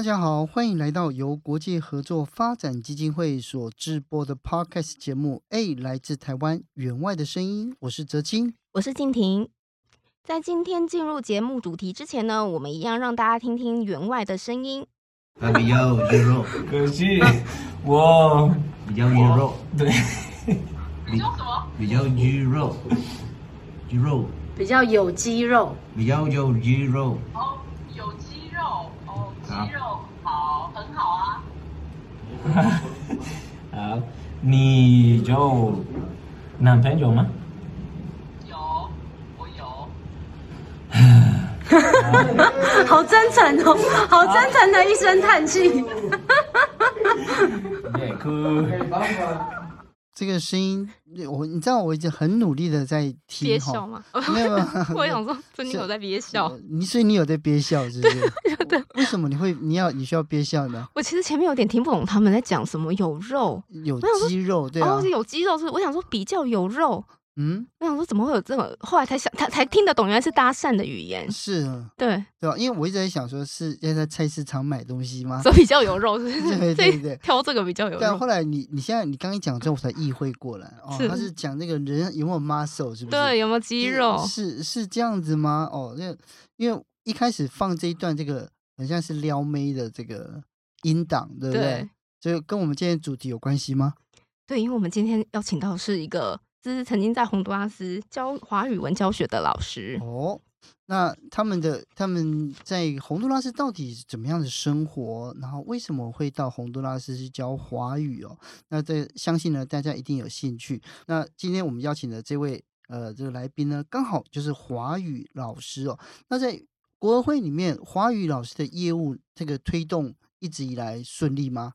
大家好，欢迎来到由国际合作发展基金会所制播的 Podcast 节目。A 来自台湾员外的声音，我是泽青，我是静婷。在今天进入节目主题之前呢，我们一样让大家听听员外的声音。比较鱼肉，可惜我比较鱼肉，对，比较什么？比较肌肉，肌肉比较有肌肉，比较有肌肉。哦，有肌肉，哦，肌肉。很好啊，好，你有男朋友吗？有，我有。好真诚哦，好真诚的一声叹气。别哭。这个声音，我你知道我已经很努力的在听憋笑吗？没有，我想说，真的有在憋笑。你所以你有在憋笑，是不是？对。为什么你会你要你需要憋笑呢？我其实前面有点听不懂他们在讲什么，有肉，有肌肉，对啊，有肌肉是我想说比较有肉。嗯，我想说怎么会有这种，后来才想，他才听得懂，原来是搭讪的语言。是啊，对对吧？因为我一直在想，说是要在菜市场买东西吗？所以比较有肉，是不是？对对对，挑这个比较有肉。但后来你你现在你刚一讲之后，我才意会过来哦，他是讲那个人有没有 muscle，是不是？对，有没有肌肉？是是这样子吗？哦，那因为一开始放这一段，这个很像是撩妹的这个音档，对不对？所以跟我们今天主题有关系吗？对，因为我们今天邀请到的是一个。这是曾经在洪都拉斯教华语文教学的老师哦。那他们的他们在洪都拉斯到底怎么样的生活？然后为什么会到洪都拉斯去教华语哦？那这相信呢，大家一定有兴趣。那今天我们邀请的这位呃这个来宾呢，刚好就是华语老师哦。那在国会里面，华语老师的业务这个推动一直以来顺利吗？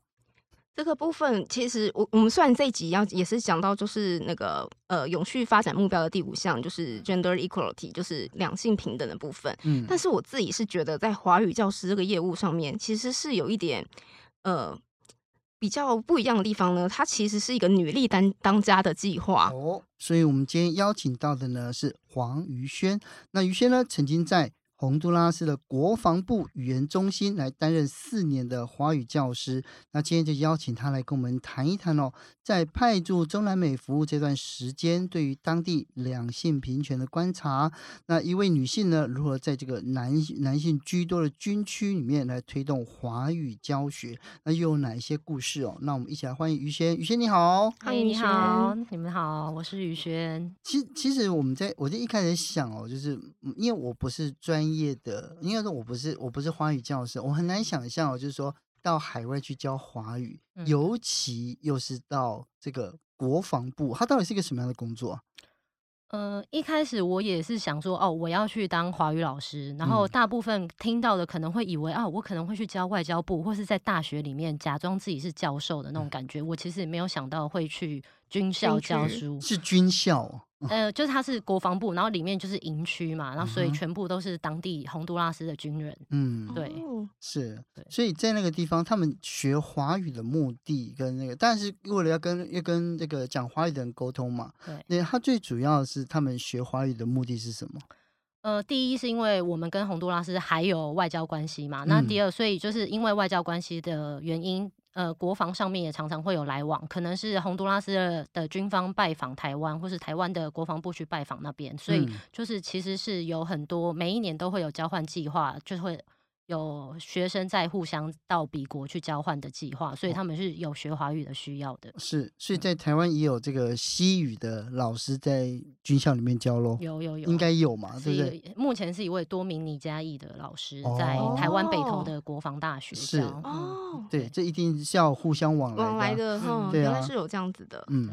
这个部分其实我我们虽然这一集要也是讲到就是那个呃永续发展目标的第五项就是 gender equality 就是两性平等的部分，嗯，但是我自己是觉得在华语教师这个业务上面其实是有一点呃比较不一样的地方呢，它其实是一个女力当当家的计划哦，所以我们今天邀请到的呢是黄瑜萱，那瑜萱呢曾经在。洪都拉斯的国防部语言中心来担任四年的华语教师，那今天就邀请他来跟我们谈一谈哦，在派驻中南美服务这段时间，对于当地两性平权的观察。那一位女性呢，如何在这个男男性居多的军区里面来推动华语教学？那又有哪一些故事哦？那我们一起来欢迎于轩。于轩你好，欢迎你好，你们好，我是于轩。其其实我们在我就一开始想哦，就是因为我不是专。专业的，应该说我不是，我不是华语教师，我很难想象哦，就是说到海外去教华语，嗯、尤其又是到这个国防部，它到底是一个什么样的工作？呃，一开始我也是想说，哦，我要去当华语老师，然后大部分听到的可能会以为，啊、我可能会去教外交部，或是在大学里面假装自己是教授的那种感觉。嗯、我其实也没有想到会去军校教书，是军校。呃，就是他是国防部，然后里面就是营区嘛，然后所以全部都是当地洪都拉斯的军人。嗯，对，是，所以在那个地方，他们学华语的目的跟那个，但是为了要跟要跟这个讲华语的人沟通嘛，对，那他最主要是他们学华语的目的是什么？呃，第一是因为我们跟洪都拉斯还有外交关系嘛，那第二，所以就是因为外交关系的原因。呃，国防上面也常常会有来往，可能是洪都拉斯的，军方拜访台湾，或是台湾的国防部去拜访那边，所以就是其实是有很多每一年都会有交换计划，就会有学生在互相到彼国去交换的计划，所以他们是有学华语的需要的。是，所以在台湾也有这个西语的老师在军校里面教咯。有有有，应该有嘛，对不对？目前是一位多名尼加裔的老师，在台湾北投的国防大学教。是哦，对，这一定是要互相往来往来的，嗯，原来是有这样子的，嗯。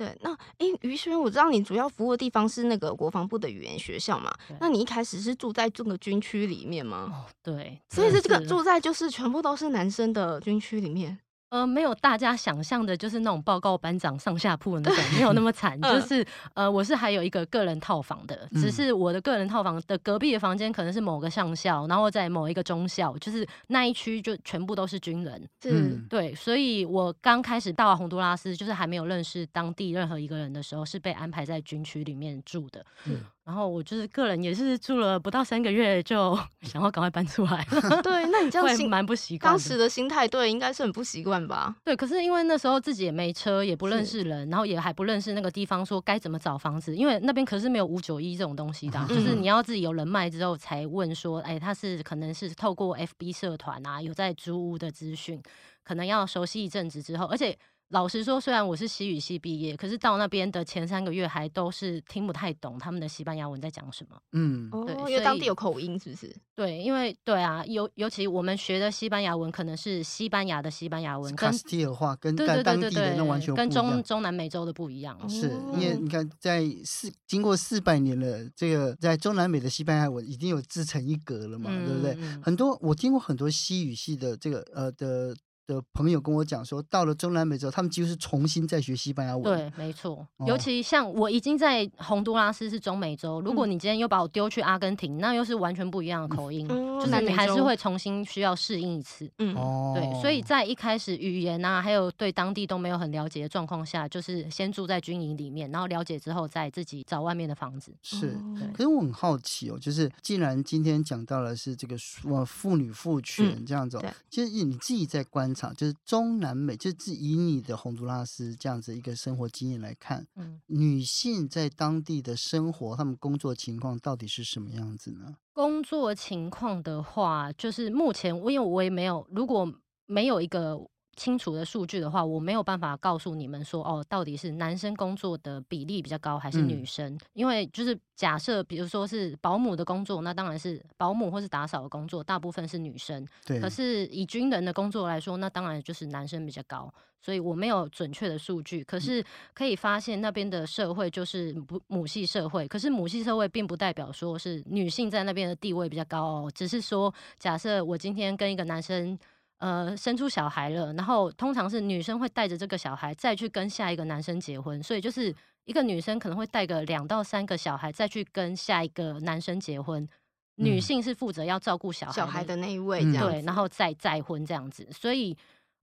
对，那诶，于轩，我知道你主要服务的地方是那个国防部的语言学校嘛？那你一开始是住在这个军区里面吗？哦，对，所以是这个住在就是全部都是男生的军区里面。呃，没有大家想象的，就是那种报告班长上下铺的那种，没有那么惨。就是呃，我是还有一个个人套房的，只是我的个人套房的隔壁的房间可能是某个上校，然后在某一个中校，就是那一区就全部都是军人。嗯，对，所以我刚开始到洪都拉斯，就是还没有认识当地任何一个人的时候，是被安排在军区里面住的。嗯。然后我就是个人也是住了不到三个月，就 想要赶快搬出来。对，那你这样 心蛮不习惯。当时的心态对，应该是很不习惯吧？对，可是因为那时候自己也没车，也不认识人，然后也还不认识那个地方，说该怎么找房子。因为那边可是没有五九一这种东西的，嗯、就是你要自己有人脉之后才问说，哎，他是可能是透过 FB 社团啊，有在租屋的资讯，可能要熟悉一阵子之后，而且。老实说，虽然我是西语系毕业，可是到那边的前三个月还都是听不太懂他们的西班牙文在讲什么。嗯，对，因为当地有口音，是不是？对，因为对啊，尤尤其我们学的西班牙文可能是西班牙的西班牙文，跟斯蒂尔话跟当地的那完全跟中中南美洲的不一样。是因为你看，在四经过四百年了，这个在中南美的西班牙文已经有自成一格了嘛，对不对？很多我听过很多西语系的这个呃的。的朋友跟我讲说，到了中南美洲，他们几乎是重新在学西班牙文。对，没错。哦、尤其像我已经在洪都拉斯是中美洲，如果你今天又把我丢去阿根廷，那又是完全不一样的口音，嗯、就是你还是会重新需要适应一次。嗯，对。所以在一开始语言啊，还有对当地都没有很了解的状况下，就是先住在军营里面，然后了解之后再自己找外面的房子。是，可是我很好奇哦，就是既然今天讲到了是这个呃妇女赋权这样子，嗯、其实你自己在观察。就是中南美，就是以你的洪都拉斯这样子一个生活经验来看，嗯，女性在当地的生活，她们工作情况到底是什么样子呢？工作情况的话，就是目前我因为我也没有，如果没有一个。清楚的数据的话，我没有办法告诉你们说哦，到底是男生工作的比例比较高还是女生？嗯、因为就是假设，比如说是保姆的工作，那当然是保姆或是打扫的工作，大部分是女生。对。可是以军人的工作来说，那当然就是男生比较高。所以我没有准确的数据，可是可以发现那边的社会就是母母系社会。可是母系社会并不代表说是女性在那边的地位比较高哦，只是说假设我今天跟一个男生。呃，生出小孩了，然后通常是女生会带着这个小孩再去跟下一个男生结婚，所以就是一个女生可能会带个两到三个小孩再去跟下一个男生结婚，嗯、女性是负责要照顾小孩小孩的那一位，这样、嗯、对，然后再再婚这样子，所以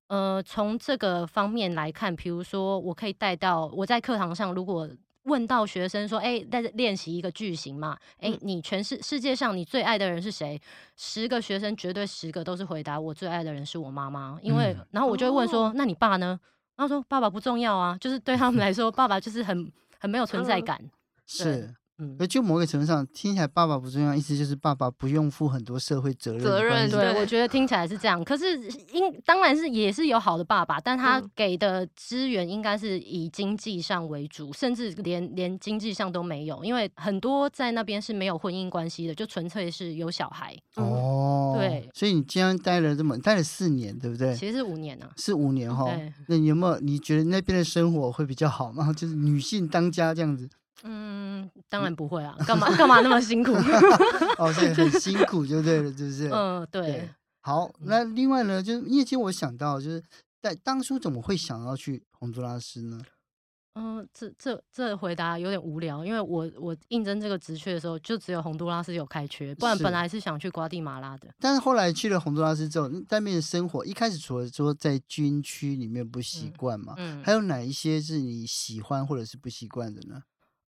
呃，从这个方面来看，比如说我可以带到我在课堂上如果。问到学生说：“哎，在练习一个句型嘛？哎，你全世世界上你最爱的人是谁？十个学生绝对十个都是回答我最爱的人是我妈妈。因为，然后我就会问说：那你爸呢？然后说爸爸不重要啊，就是对他们来说，爸爸就是很很没有存在感。是。”嗯，就某个程度上听起来，爸爸不重要，意思就是爸爸不用负很多社会责任。责任，对，我觉得听起来是这样。可是，应当然是也是有好的爸爸，但他给的资源应该是以经济上为主，甚至连连经济上都没有，因为很多在那边是没有婚姻关系的，就纯粹是有小孩。哦，对。所以你今天待了这么待了四年，对不对？其实是五年呢、啊，是五年哈。对那你有没有你觉得那边的生活会比较好吗？就是女性当家这样子。嗯，当然不会啊，干嘛干嘛那么辛苦？哦，对，很辛苦就对了，是不是？嗯，对。对好，那另外呢，就是因为其实我想到，就是在当初怎么会想要去洪都拉斯呢？嗯，这这这回答有点无聊，因为我我应征这个职缺的时候，就只有洪都拉斯有开缺，不然本来是想去瓜地马拉的。但是后来去了洪都拉斯之后，在那边的生活，一开始除了说在军区里面不习惯嘛，嗯，嗯，还有哪一些是你喜欢或者是不习惯的呢？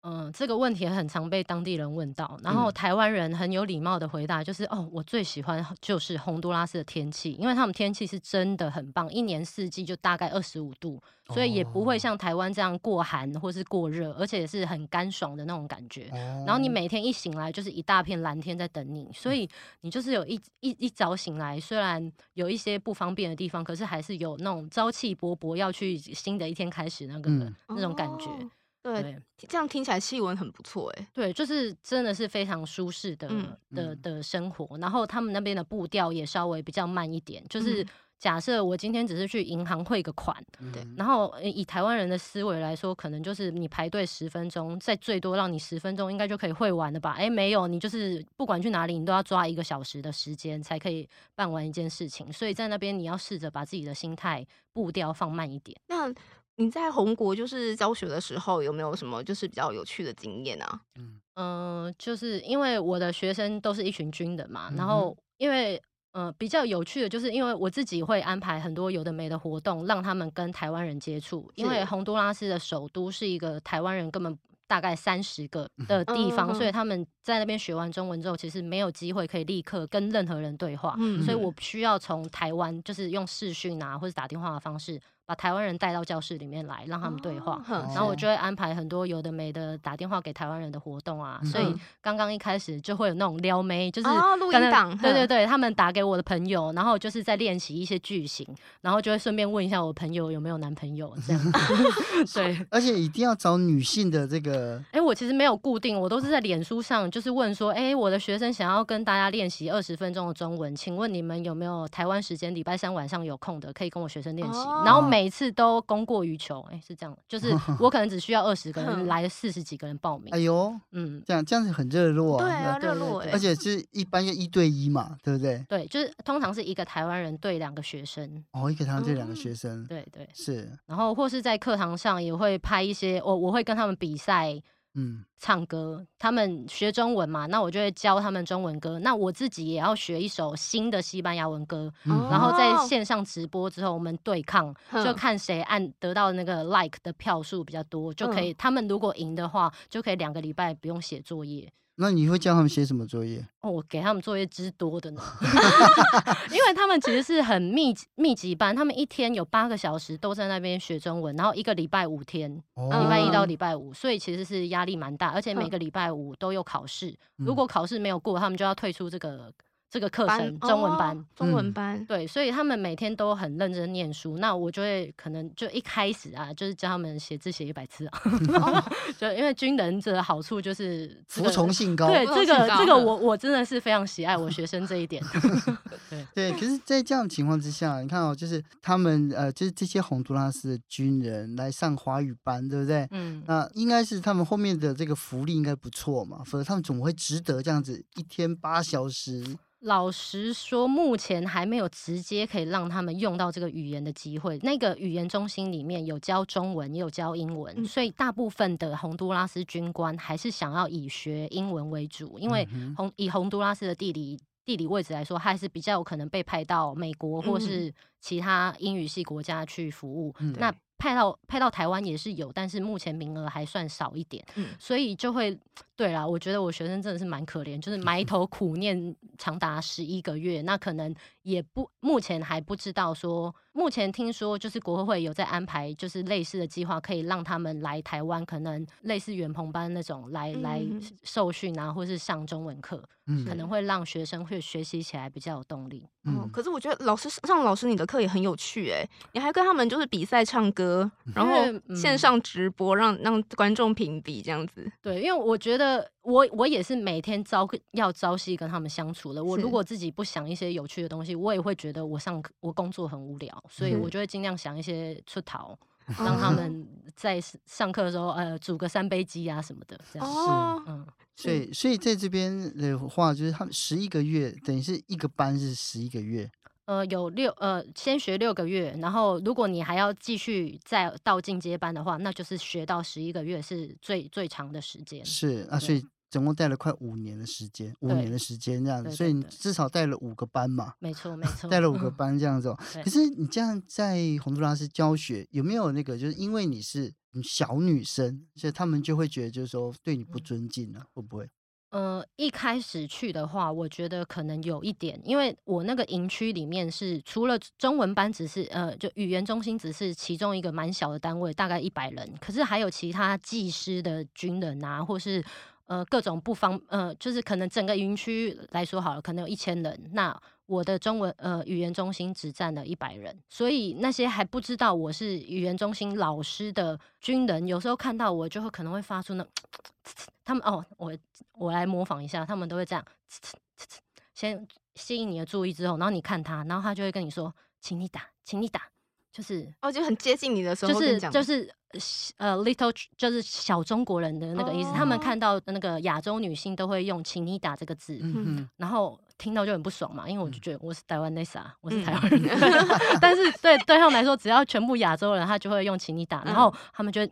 嗯，这个问题很常被当地人问到，然后台湾人很有礼貌的回答就是：嗯、哦，我最喜欢就是洪都拉斯的天气，因为他们天气是真的很棒，一年四季就大概二十五度，所以也不会像台湾这样过寒或是过热，而且是很干爽的那种感觉。然后你每天一醒来就是一大片蓝天在等你，所以你就是有一一一早醒来，虽然有一些不方便的地方，可是还是有那种朝气勃勃要去新的一天开始那个、嗯、那种感觉。对，对，这样听起来气温很不错哎。对，就是真的是非常舒适的、嗯、的的生活。然后他们那边的步调也稍微比较慢一点。就是假设我今天只是去银行汇个款，对、嗯。然后以台湾人的思维来说，可能就是你排队十分钟，再最多让你十分钟，应该就可以汇完了吧？哎，没有，你就是不管去哪里，你都要抓一个小时的时间才可以办完一件事情。所以在那边你要试着把自己的心态步调放慢一点。那你在宏国就是教学的时候，有没有什么就是比较有趣的经验啊？嗯嗯、呃，就是因为我的学生都是一群军人嘛，嗯、然后因为呃比较有趣的就是，因为我自己会安排很多有的没的活动，让他们跟台湾人接触。因为洪都拉斯的首都是一个台湾人根本大概三十个的地方，嗯、所以他们在那边学完中文之后，其实没有机会可以立刻跟任何人对话。嗯、所以我需要从台湾就是用视讯啊或者打电话的方式。把台湾人带到教室里面来，让他们对话，哦、然后我就会安排很多有的没的打电话给台湾人的活动啊。嗯、所以刚刚一开始就会有那种撩妹，就是录音档，对对对，他们打给我的朋友，然后就是在练习一些句型，然后就会顺便问一下我朋友有没有男朋友这样。对，而且一定要找女性的这个。哎，我其实没有固定，我都是在脸书上就是问说，哎，我的学生想要跟大家练习二十分钟的中文，请问你们有没有台湾时间礼拜三晚上有空的，可以跟我学生练习？哦、然后每每次都供过于求，哎、欸，是这样，就是我可能只需要二十个人，来四十几个人报名。哎呦，嗯，这样这样子很热络啊，对啊，热络，而且是一般要一对一嘛，对不对？对，就是通常是一个台湾人对两个学生。哦，一个台湾对两个学生，嗯、对对是。然后或是在课堂上也会拍一些，我我会跟他们比赛。嗯，唱歌，他们学中文嘛，那我就会教他们中文歌。那我自己也要学一首新的西班牙文歌，嗯、然后在线上直播之后，我们对抗，嗯、就看谁按得到那个 like 的票数比较多，就可以。嗯、他们如果赢的话，就可以两个礼拜不用写作业。那你会教他们写什么作业？哦，我给他们作业之多的呢，因为他们其实是很密密集班，他们一天有八个小时都在那边学中文，然后一个礼拜五天，礼、哦、拜一到礼拜五，所以其实是压力蛮大，而且每个礼拜五都有考试，嗯、如果考试没有过，他们就要退出这个。这个课程中文班，哦、中文班、嗯、对，所以他们每天都很认真念书。那我就会可能就一开始啊，就是教他们写字写一百次啊。哦、就因为军人的好处就是、这个、服从性高，对这个这个我我真的是非常喜爱我学生这一点。对对，可是，在这样的情况之下，你看哦，就是他们呃，就是这些洪都拉斯的军人来上华语班，对不对？嗯，那应该是他们后面的这个福利应该不错嘛，否则他们怎么会值得这样子一天八小时？老实说，目前还没有直接可以让他们用到这个语言的机会。那个语言中心里面有教中文，也有教英文，嗯、所以大部分的洪都拉斯军官还是想要以学英文为主，因为洪以洪都拉斯的地理地理位置来说，还是比较有可能被派到美国或是其他英语系国家去服务。嗯、那派到派到台湾也是有，但是目前名额还算少一点，嗯、所以就会对啦。我觉得我学生真的是蛮可怜，就是埋头苦念长达十一个月，那可能也不目前还不知道说，目前听说就是国合会有在安排，就是类似的计划，可以让他们来台湾，可能类似远鹏班那种来、嗯、来受训啊，或是上中文课，嗯、可能会让学生会学习起来比较有动力。嗯，嗯可是我觉得老师上老师你的课也很有趣哎、欸，你还跟他们就是比赛唱歌。然后线上直播，让让观众评比这样子。对，因为我觉得我我也是每天朝要朝夕跟他们相处了。我如果自己不想一些有趣的东西，我也会觉得我上课我工作很无聊，所以我就会尽量想一些出逃，嗯、让他们在上课的时候呃煮个三杯鸡啊什么的这样。是，嗯，所以所以在这边的话，就是他们十一个月，等于是一个班是十一个月。呃，有六呃，先学六个月，然后如果你还要继续再到进阶班的话，那就是学到十一个月是最最长的时间。是啊，所以总共带了快五年的时间，五年的时间这样子，所以你至少带了五个班嘛。没错，没 错，带了五个 班这样子。可是你这样在洪都拉斯教学，有没有那个就是因为你是小女生，所以他们就会觉得就是说对你不尊敬了，会不会？呃，一开始去的话，我觉得可能有一点，因为我那个营区里面是除了中文班，只是呃，就语言中心只是其中一个蛮小的单位，大概一百人，可是还有其他技师的军人啊，或是呃各种不方呃，就是可能整个营区来说好了，可能有一千人，那我的中文呃语言中心只占了一百人，所以那些还不知道我是语言中心老师的军人，有时候看到我就会可能会发出那。他们哦，我我来模仿一下，他们都会这样，先吸引你的注意之后，然后你看他，然后他就会跟你说，请你打，请你打，就是哦，就很接近你的时候，就是就是呃，little 就是小中国人的那个意思，哦、他们看到那个亚洲女性都会用请你打这个字，嗯，然后听到就很不爽嘛，因为我就觉得我是台湾那啥，我是台湾人，嗯、但是对对他们来说，只要全部亚洲人，他就会用请你打，然后他们就。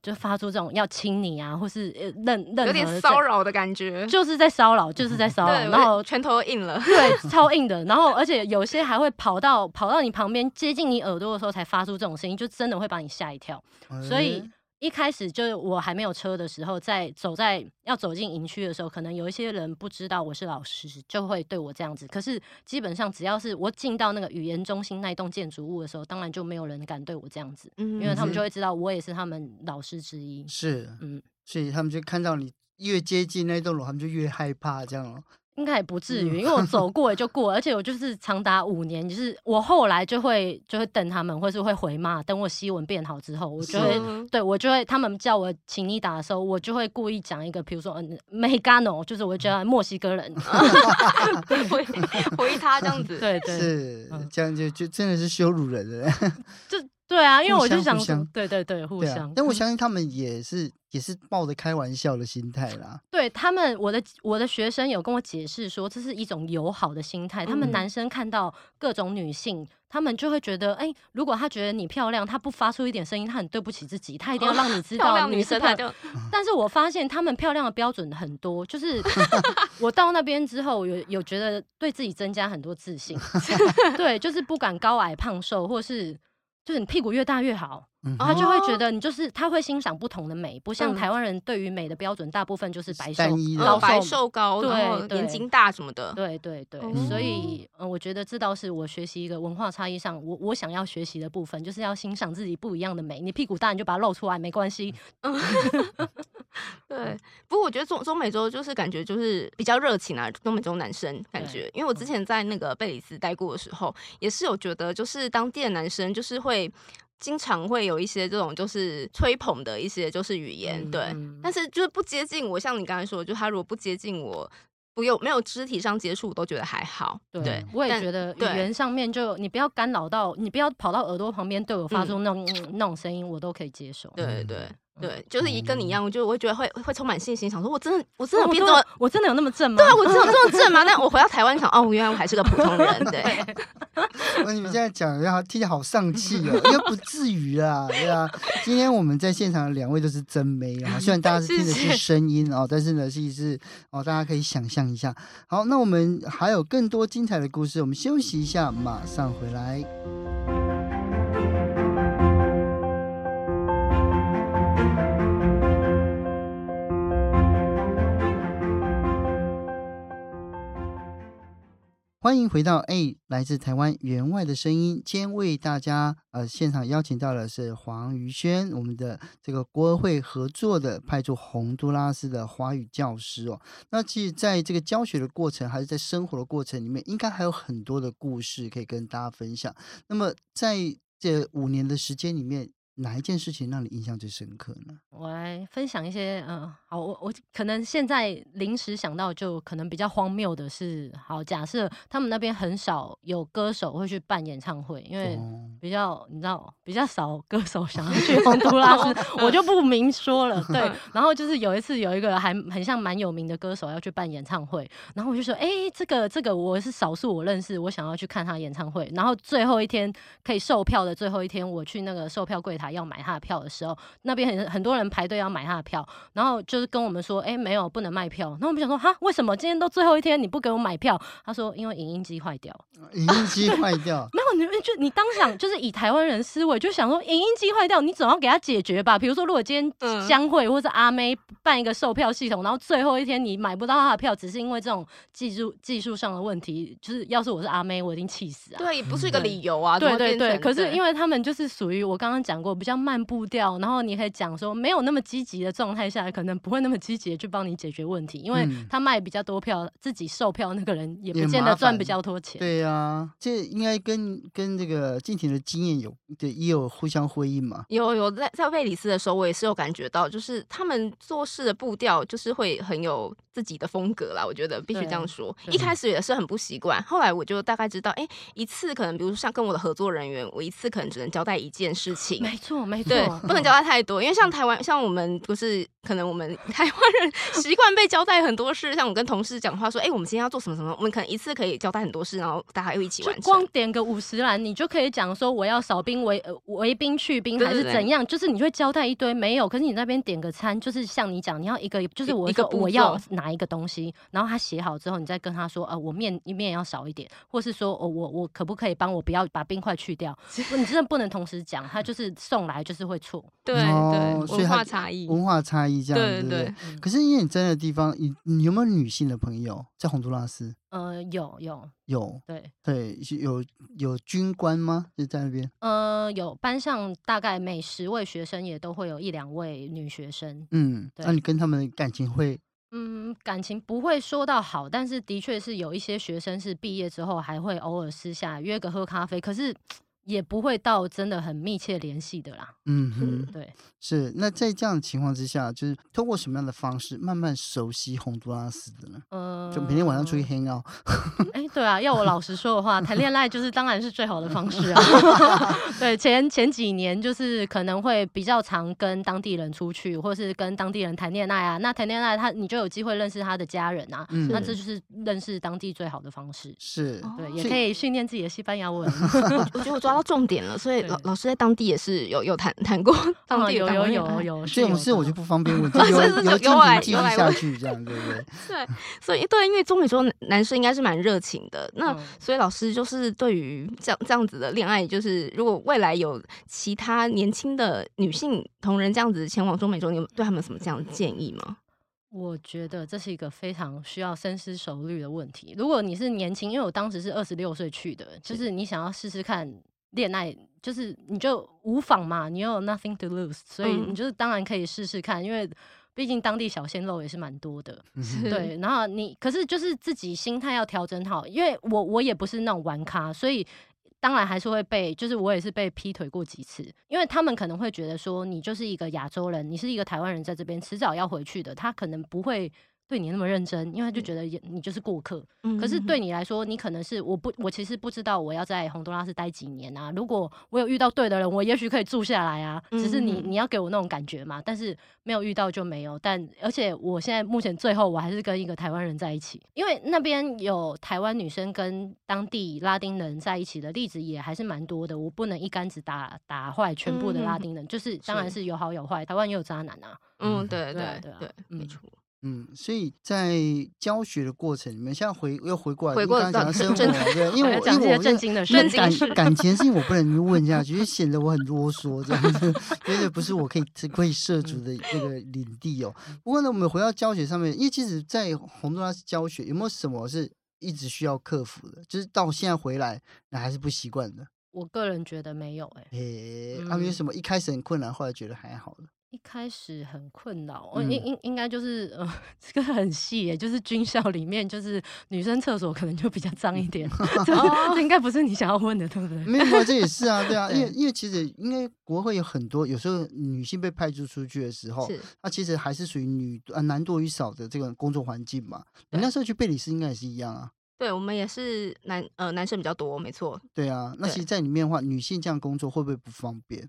嗯就发出这种要亲你啊，或是任任何有点骚扰的感觉，就是在骚扰，就是在骚扰，然后拳头硬了，对，超硬的，然后而且有些还会跑到跑到你旁边，接近你耳朵的时候才发出这种声音，就真的会把你吓一跳，所以。一开始就是我还没有车的时候，在走在要走进营区的时候，可能有一些人不知道我是老师，就会对我这样子。可是基本上只要是我进到那个语言中心那栋建筑物的时候，当然就没有人敢对我这样子，嗯，因为他们就会知道我也是他们老师之一。是，嗯，所以他们就看到你越接近那栋楼，他们就越害怕，这样哦。应该也不至于，因为我走过也就过，而且我就是长达五年，就是我后来就会就会等他们，或是会回骂。等我西文变好之后，我就会对我就会，他们叫我请你打的时候，我就会故意讲一个，比如说嗯，Mexicano，就是我觉得墨西哥人，回回他这样子，对对，是这样就就真的是羞辱人了，就。对啊，因为我就想，相对对对，互相。啊、但我相信他们也是、嗯、也是抱着开玩笑的心态啦。对他们，我的我的学生有跟我解释说，这是一种友好的心态。嗯、他们男生看到各种女性，他们就会觉得，哎，如果他觉得你漂亮，他不发出一点声音，他很对不起自己，他一定要让你知道女生。但是我发现他们漂亮的标准很多，就是 我到那边之后，有有觉得对自己增加很多自信。对，就是不管高矮胖瘦，或是。就是你屁股越大越好，嗯、他就会觉得你就是他会欣赏不同的美，不像台湾人对于美的标准，大部分就是白瘦老、白瘦高，对，眼睛大什么的。对对对，所以嗯，我觉得这倒是我学习一个文化差异上，我我想要学习的部分，就是要欣赏自己不一样的美。你屁股大，你就把它露出来，没关系。对，不过我觉得中中美洲就是感觉就是比较热情啊，中美洲男生感觉，因为我之前在那个贝里斯待过的时候，也是有觉得就是当地的男生就是会经常会有一些这种就是吹捧的一些就是语言，对，但是就是不接近我，像你刚才说，就他如果不接近我。不有没有肢体上接触，我都觉得还好。对，对我也觉得语言上面就你不要干扰到，你不要跑到耳朵旁边对我发出那种、嗯、那种声音，我都可以接受。对对对。对，就是一跟你一样，我就我会觉得会会充满信心，想说我真的我真的有变这么，我真的有那么正吗？对啊，我真的有这么正吗？但我回到台湾想，哦，原来我还是个普通人。对，我你们现在讲，然后听起来好丧气哦，应该不至于啦，对啊。今天我们在现场的两位都是真妹啊，虽然大家是听的是声音哦，但是呢，其实是哦，大家可以想象一下。好，那我们还有更多精彩的故事，我们休息一下，马上回来。欢迎回到哎来自台湾员外的声音。今天为大家呃现场邀请到的是黄于轩，我们的这个国合会合作的派驻洪都拉斯的华语教师哦。那其实在这个教学的过程，还是在生活的过程里面，应该还有很多的故事可以跟大家分享。那么在这五年的时间里面，哪一件事情让你印象最深刻呢？我来分享一些，嗯、呃，好，我我可能现在临时想到，就可能比较荒谬的是，好，假设他们那边很少有歌手会去办演唱会，因为比较、哦、你知道，比较少歌手想要去 洪都 拉斯，我就不明说了。对，然后就是有一次有一个还很像蛮有名的歌手要去办演唱会，然后我就说，哎、欸，这个这个我是少数我认识，我想要去看他演唱会。然后最后一天可以售票的最后一天，我去那个售票柜台。台要买他的票的时候，那边很很多人排队要买他的票，然后就是跟我们说，哎、欸，没有，不能卖票。那我们想说，哈，为什么今天都最后一天你不给我买票？他说，因为影音机坏掉。影音机坏掉。没有你们就你当场就是以台湾人思维就想说，影音机坏掉，你总要给他解决吧？比如说，如果今天江蕙或者阿妹办一个售票系统，然后最后一天你买不到他的票，只是因为这种技术技术上的问题，就是要是我是阿妹，我一定气死啊。对，不是一个理由啊。对对对。可是因为他们就是属于我刚刚讲过比较慢步调，然后你可以讲说没有那么积极的状态下，可能不会那么积极的去帮你解决问题，因为他卖比较多票，自己售票那个人也不见得赚比较多钱。对呀、啊，这应该跟跟这个静婷的经验有对也有互相呼应嘛。有有在在贝里斯的时候，我也是有感觉到，就是他们做事的步调就是会很有自己的风格啦。我觉得必须这样说，一开始也是很不习惯，后来我就大概知道，哎，一次可能比如说像跟我的合作人员，我一次可能只能交代一件事情。没错没错，对，不能交代太多，因为像台湾像我们不是可能我们台湾人 习惯被交代很多事，像我跟同事讲话说，哎，我们今天要做什么什么，我们可能一次可以交代很多事，然后大家又一起完成。光点个五十栏，你就可以讲说我要扫兵围围兵去兵还是怎样，就是你会交代一堆没有，可是你那边点个餐，就是像你讲，你要一个就是我一个我要拿一个东西，然后他写好之后，你再跟他说，呃，我面面要少一点，或是说，哦，我我可不可以帮我不要把冰块去掉？你真的不能同时讲，他就是送来就是会错，对对，文化差异，文化差异这样子，对对对。可是因为你在的地方，你你有没有女性的朋友在洪都拉斯？呃，有有有，对对，有有军官吗？就在那边？呃，有班上大概每十位学生也都会有一两位女学生。嗯，那你跟他们的感情会？嗯，感情不会说到好，但是的确是有一些学生是毕业之后还会偶尔私下约个喝咖啡，可是。也不会到真的很密切联系的啦。嗯哼，对，是。那在这样的情况之下，就是通过什么样的方式慢慢熟悉洪都拉斯的呢？嗯，就每天晚上出去 hang out。哎，对啊，要我老实说的话，谈恋爱就是当然是最好的方式啊。对，前前几年就是可能会比较常跟当地人出去，或是跟当地人谈恋爱啊。那谈恋爱他你就有机会认识他的家人啊。嗯，那这就是认识当地最好的方式。是，对，也可以训练自己的西班牙文。我觉得我抓到重点了，所以老老师在当地也是有有谈谈过 当地有有有有，这种事我就不方便问，有有有来继续下去这样对不对？对，所以对，因为中美洲男生应该是蛮热情的，那所以老师就是对于这样这样子的恋爱，就是如果未来有其他年轻的女性同仁这样子前往中美洲，你对他们有什么这样的建议吗？我觉得这是一个非常需要深思熟虑的问题。如果你是年轻，因为我当时是二十六岁去的，就是你想要试试看。恋爱就是你就无妨嘛，你又有 nothing to lose，所以你就是当然可以试试看，因为毕竟当地小鲜肉也是蛮多的，对。然后你可是就是自己心态要调整好，因为我我也不是那种玩咖，所以当然还是会被，就是我也是被劈腿过几次，因为他们可能会觉得说你就是一个亚洲人，你是一个台湾人在这边迟早要回去的，他可能不会。对你那么认真，因为他就觉得你就是过客。嗯、可是对你来说，你可能是我不，我其实不知道我要在洪都拉斯待几年啊。如果我有遇到对的人，我也许可以住下来啊。只是你你要给我那种感觉嘛。但是没有遇到就没有。但而且我现在目前最后我还是跟一个台湾人在一起，因为那边有台湾女生跟当地拉丁人在一起的例子也还是蛮多的。我不能一竿子打打坏全部的拉丁人，嗯、就是当然是有好有坏。台湾也有渣男啊。嗯，对对对对，没错。嗯，所以在教学的过程里面，现在回又回过来，回过来讲到 生活，对，因为我因为我正经的感感情事情，我不能问下去，就显得我很啰嗦这样子，绝对不是我可以可以涉足的那个领地哦。不过呢，我们回到教学上面，因为其实，在洪都拉斯教学有没有什么是一直需要克服的？就是到现在回来，那还是不习惯的。我个人觉得没有、欸，哎，诶，啊，有什么一开始很困难，后来觉得还好的？一开始很困扰，嗯、应应应该就是呃，这个很细耶，就是军校里面就是女生厕所可能就比较脏一点，这应该不是你想要问的，对不对？没有，这也是啊，对啊，因为因为其实应该国会有很多，有时候女性被派驻出去的时候，是那其实还是属于女呃男多于少的这个工作环境嘛。你那时候去贝里斯应该也是一样啊。对，我们也是男呃男生比较多，没错。对啊，那其实，在里面的话，女性这样工作会不会不方便？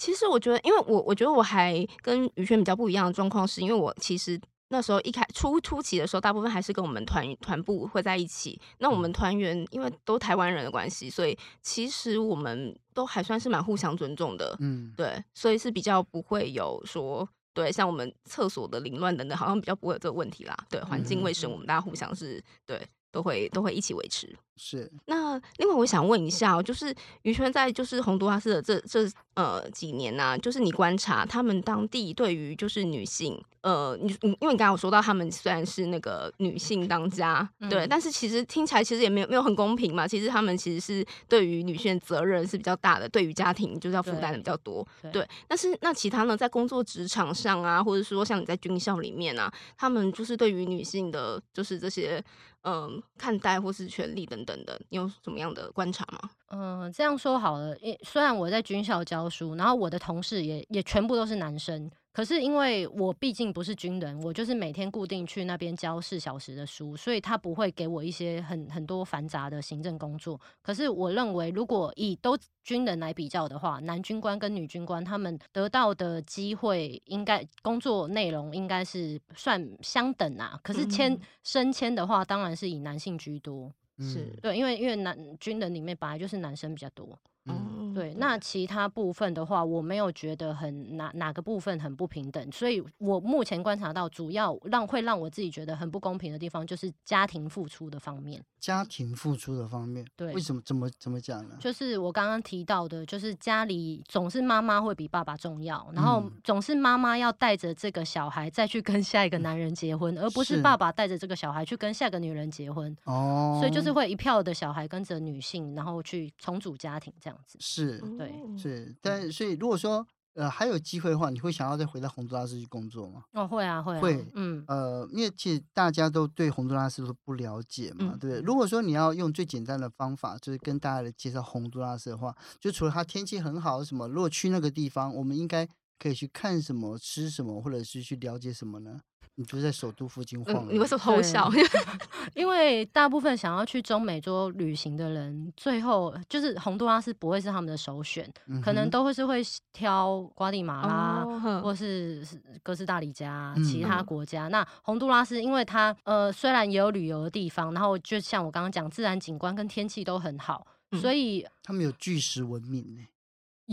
其实我觉得，因为我我觉得我还跟于轩比较不一样的状况，是因为我其实那时候一开初初期的时候，大部分还是跟我们团团部会在一起。那我们团员因为都台湾人的关系，所以其实我们都还算是蛮互相尊重的。嗯，对，所以是比较不会有说，对，像我们厕所的凌乱等等，好像比较不会有这个问题啦。对，环境卫生，我们大家互相是对，都会都会一起维持。是，那另外我想问一下哦，就是于圈在就是洪都拉斯的这这呃几年呢、啊，就是你观察他们当地对于就是女性，呃，你你因为你刚刚有说到他们虽然是那个女性当家，嗯、对，但是其实听起来其实也没有没有很公平嘛。其实他们其实是对于女性的责任是比较大的，对于家庭就是要负担的比较多，对。对但是那其他呢，在工作职场上啊，或者说像你在军校里面啊，他们就是对于女性的，就是这些嗯、呃、看待或是权利等等。等等，你有什么样的观察吗？嗯、呃，这样说好了，虽然我在军校教书，然后我的同事也也全部都是男生。可是因为我毕竟不是军人，我就是每天固定去那边教四小时的书，所以他不会给我一些很很多繁杂的行政工作。可是我认为，如果以都军人来比较的话，男军官跟女军官他们得到的机会，应该工作内容应该是算相等啊。可是签升迁的话，当然是以男性居多。是对，因为因为男军人里面本来就是男生比较多。嗯，对，那其他部分的话，我没有觉得很哪哪个部分很不平等，所以我目前观察到，主要让会让我自己觉得很不公平的地方，就是家庭付出的方面。家庭付出的方面，对，为什么怎么怎么讲呢？就是我刚刚提到的，就是家里总是妈妈会比爸爸重要，然后总是妈妈要带着这个小孩再去跟下一个男人结婚，而不是爸爸带着这个小孩去跟下个女人结婚。哦，所以就是会一票的小孩跟着女性，然后去重组家庭这样。是对，是，但所以如果说呃还有机会的话，你会想要再回到洪都拉斯去工作吗？哦，会啊，会啊，会，嗯，呃，因为其实大家都对洪都拉斯都不了解嘛，嗯、对不对？如果说你要用最简单的方法，就是跟大家来介绍洪都拉斯的话，就除了它天气很好什么，如果去那个地方，我们应该可以去看什么、吃什么，或者是去了解什么呢？你就在首都附近晃，嗯，你为什么偷笑？因为大部分想要去中美洲旅行的人，最后就是洪都拉斯不会是他们的首选，嗯、可能都会是会挑瓜地马拉，哦、或是哥斯达黎加其他国家。嗯、那洪都拉斯，因为它呃虽然也有旅游的地方，然后就像我刚刚讲，自然景观跟天气都很好，嗯、所以他们有巨石文明呢。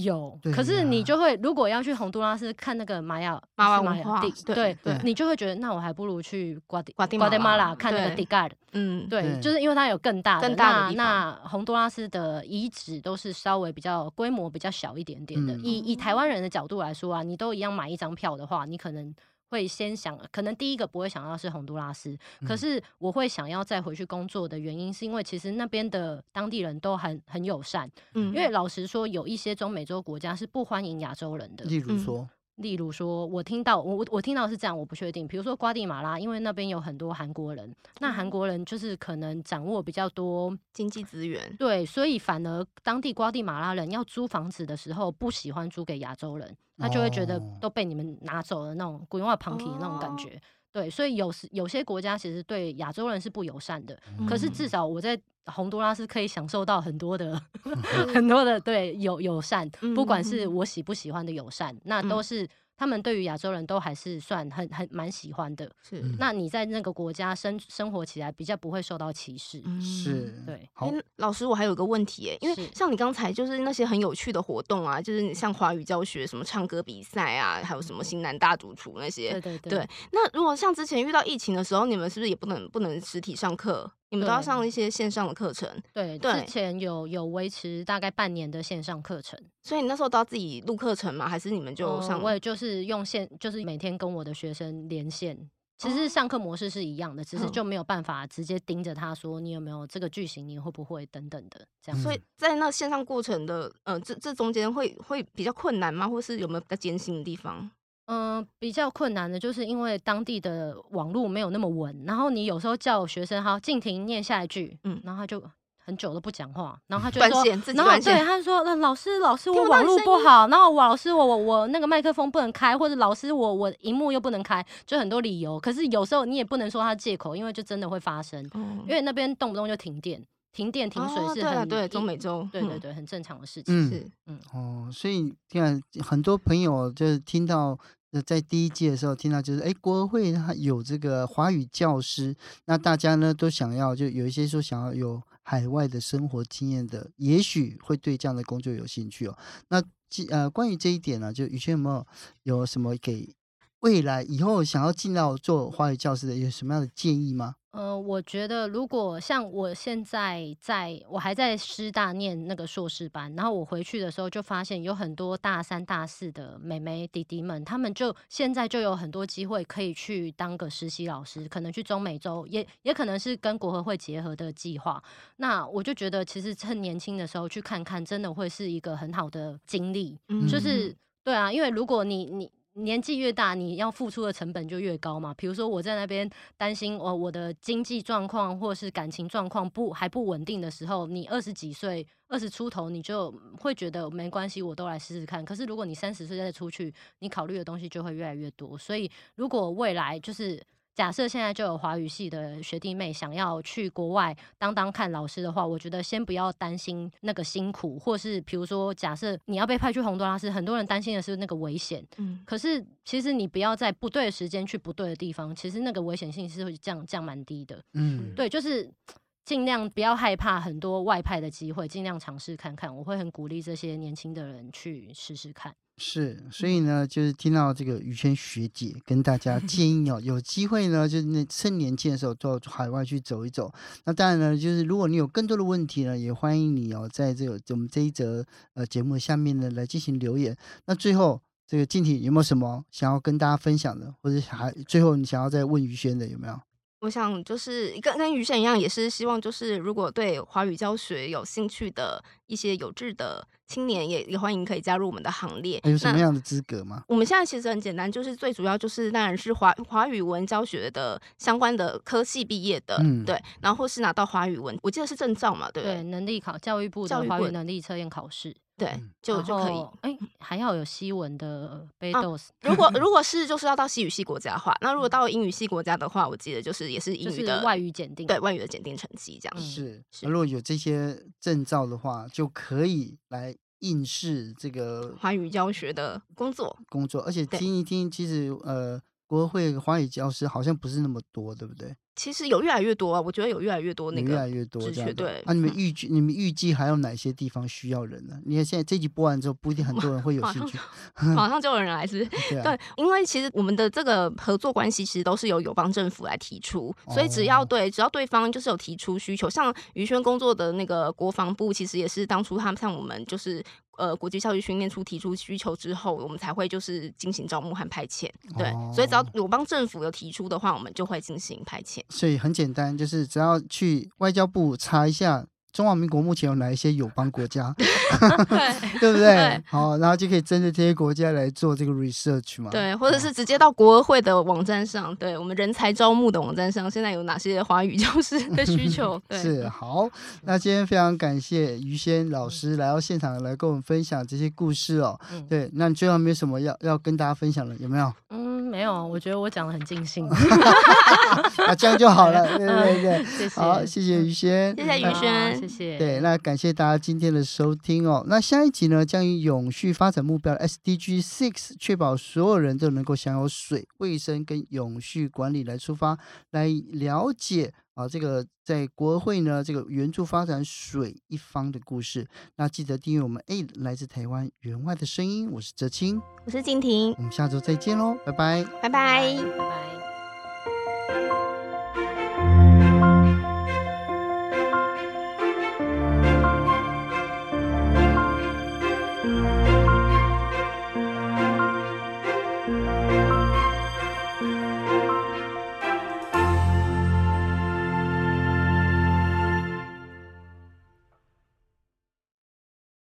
有，可是你就会，如果要去洪都拉斯看那个玛雅玛雅文化，对对，你就会觉得，那我还不如去瓜地瓜地马拉看那个迪盖尔，嗯，对，就是因为它有更大的，更大的地方。那洪都拉斯的遗址都是稍微比较规模比较小一点点的。以以台湾人的角度来说啊，你都一样买一张票的话，你可能。会先想，可能第一个不会想到是洪都拉斯，可是我会想要再回去工作的原因，是因为其实那边的当地人都很很友善，嗯，因为老实说，有一些中美洲国家是不欢迎亚洲人的，例如。说。例如说，我听到我我我听到是这样，我不确定。比如说瓜地马拉，因为那边有很多韩国人，那韩国人就是可能掌握比较多经济资源，对，所以反而当地瓜地马拉人要租房子的时候，不喜欢租给亚洲人，他就会觉得都被你们拿走了那种鬼话旁体的那种感觉。对，所以有时有些国家其实对亚洲人是不友善的，可是至少我在洪都拉斯可以享受到很多的 很多的对友友善，不管是我喜不喜欢的友善，那都是。他们对于亚洲人都还是算很很蛮喜欢的，是。那你在那个国家生生活起来比较不会受到歧视，是。对。好，老师，我还有个问题，哎，因为像你刚才就是那些很有趣的活动啊，就是你像华语教学、什么唱歌比赛啊，还有什么新南大主厨那些，对对对。对。那如果像之前遇到疫情的时候，你们是不是也不能不能实体上课？你们都要上一些线上的课程，对，对，之前有有维持大概半年的线上课程，所以你那时候都要自己录课程吗？还是你们就上？嗯、我也就是用线，就是每天跟我的学生连线，其实上课模式是一样的，哦、只是就没有办法直接盯着他说你有没有这个句型，你会不会等等的这样。所以在那线上过程的，呃，这这中间会会比较困难吗？或是有没有比较艰辛的地方？嗯、呃，比较困难的就是因为当地的网络没有那么稳，然后你有时候叫学生好静停念下一句，嗯，然后他就很久都不讲话，然后他就说，然后对他说，那老师老师我网络不好，然后我老师我我我那个麦克风不能开，或者老师我我荧幕又不能开，就很多理由。可是有时候你也不能说他借口，因为就真的会发生，嗯、因为那边动不动就停电。停电停水是很、哦、对，对中美洲，对对对，很正常的事情。是，嗯哦，所以看很多朋友就是听到在第一届的时候听到，就是哎，国会它有这个华语教师，那大家呢都想要，就有一些说想要有海外的生活经验的，也许会对这样的工作有兴趣哦。那呃，关于这一点呢，就以前有没有有什么给未来以后想要进到做华语教师的有什么样的建议吗？呃，我觉得如果像我现在在，我还在师大念那个硕士班，然后我回去的时候就发现有很多大三、大四的妹妹弟弟们，他们就现在就有很多机会可以去当个实习老师，可能去中美洲，也也可能是跟国合会结合的计划。那我就觉得，其实趁年轻的时候去看看，真的会是一个很好的经历。嗯，就是对啊，因为如果你你。年纪越大，你要付出的成本就越高嘛。比如说，我在那边担心哦我的经济状况或是感情状况不还不稳定的时候，你二十几岁、二十出头，你就会觉得没关系，我都来试试看。可是如果你三十岁再出去，你考虑的东西就会越来越多。所以，如果未来就是。假设现在就有华语系的学弟妹想要去国外当当看老师的话，我觉得先不要担心那个辛苦，或是比如说，假设你要被派去洪都拉斯，很多人担心的是那个危险。嗯，可是其实你不要在不对的时间去不对的地方，其实那个危险性是会降降蛮低的。嗯，对，就是尽量不要害怕很多外派的机会，尽量尝试看看。我会很鼓励这些年轻的人去试试看。是，所以呢，就是听到这个宇轩学姐跟大家 建议哦，有机会呢，就是那趁年轻的时候到海外去走一走。那当然呢，就是如果你有更多的问题呢，也欢迎你哦，在这个我们这一则呃节目下面呢来进行留言。那最后这个静婷有没有什么想要跟大家分享的，或者还最后你想要再问宇轩的有没有？我想就是跟跟于轩一样，也是希望就是如果对华语教学有兴趣的一些有志的青年也，也也欢迎可以加入我们的行列。有什么样的资格吗？我们现在其实很简单，就是最主要就是当然是华华语文教学的相关的科系毕业的，嗯，对，然后或是拿到华语文，我记得是证照嘛，对不对？对，能力考教育部的华语能力测验考试。对，就就可以。哎、欸，还要有西文的 B2。如果如 果是就是要到西语系国家的话，那如果到英语系国家的话，我记得就是也是英语的外语检定，对外语的检定成绩这样。是是。如果有这些证照的话，就可以来应试这个华语教学的工作工作。而且听一听，其实呃，国合会华语教师好像不是那么多，对不对？其实有越来越多啊，我觉得有越来越多那个，越来越多这样。对，啊，你们预计你们预计还有哪些地方需要人呢？你看现在这集播完之后，不一定很多人会有 兴趣，马上，就有人来是？对，啊、对，因为其实我们的这个合作关系其实都是由友邦政府来提出，所以只要对，只要对方就是有提出需求，像宇轩工作的那个国防部，其实也是当初他们向我们就是呃国际教育训练处提出需求之后，我们才会就是进行招募和派遣。对，哦、所以只要友邦政府有提出的话，我们就会进行派遣。所以很简单，就是只要去外交部查一下中华民国目前有哪一些友邦国家，对，对不对？对好，然后就可以针对这些国家来做这个 research 嘛。对，或者是直接到国合会的网站上，对我们人才招募的网站上，现在有哪些华语教师的需求？对是好。那今天非常感谢于仙老师来到现场来跟我们分享这些故事哦。嗯、对，那你最后没有什么要要跟大家分享的，有没有？嗯。没有，我觉得我讲的很尽兴，啊，这样就好了，对对对，谢谢。好，谢谢宇轩，谢谢宇轩，谢谢，对，那感谢大家今天的收听哦。那下一集呢，将以永续发展目标 SDG Six，确保所有人都能够享有水、卫生跟永续管理来出发，来了解。啊，这个在国会呢，这个援助发展水一方的故事，那记得订阅我们 A 来自台湾员外的声音，我是哲青，我是静婷，我们下周再见喽，拜拜，拜拜，拜拜。